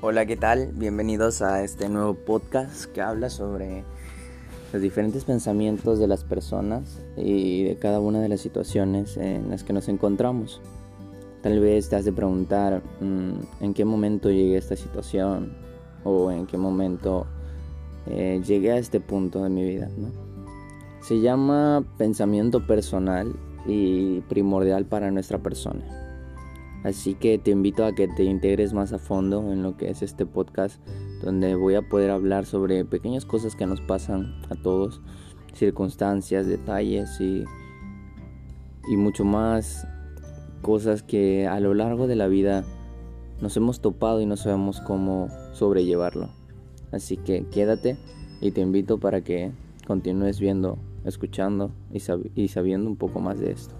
Hola, ¿qué tal? Bienvenidos a este nuevo podcast que habla sobre los diferentes pensamientos de las personas y de cada una de las situaciones en las que nos encontramos. Tal vez te has de preguntar mm, en qué momento llegué a esta situación o en qué momento eh, llegué a este punto de mi vida. Se llama pensamiento personal y primordial para nuestra persona. Así que te invito a que te integres más a fondo en lo que es este podcast, donde voy a poder hablar sobre pequeñas cosas que nos pasan a todos, circunstancias, detalles y, y mucho más cosas que a lo largo de la vida nos hemos topado y no sabemos cómo sobrellevarlo. Así que quédate y te invito para que continúes viendo, escuchando y, y sabiendo un poco más de esto.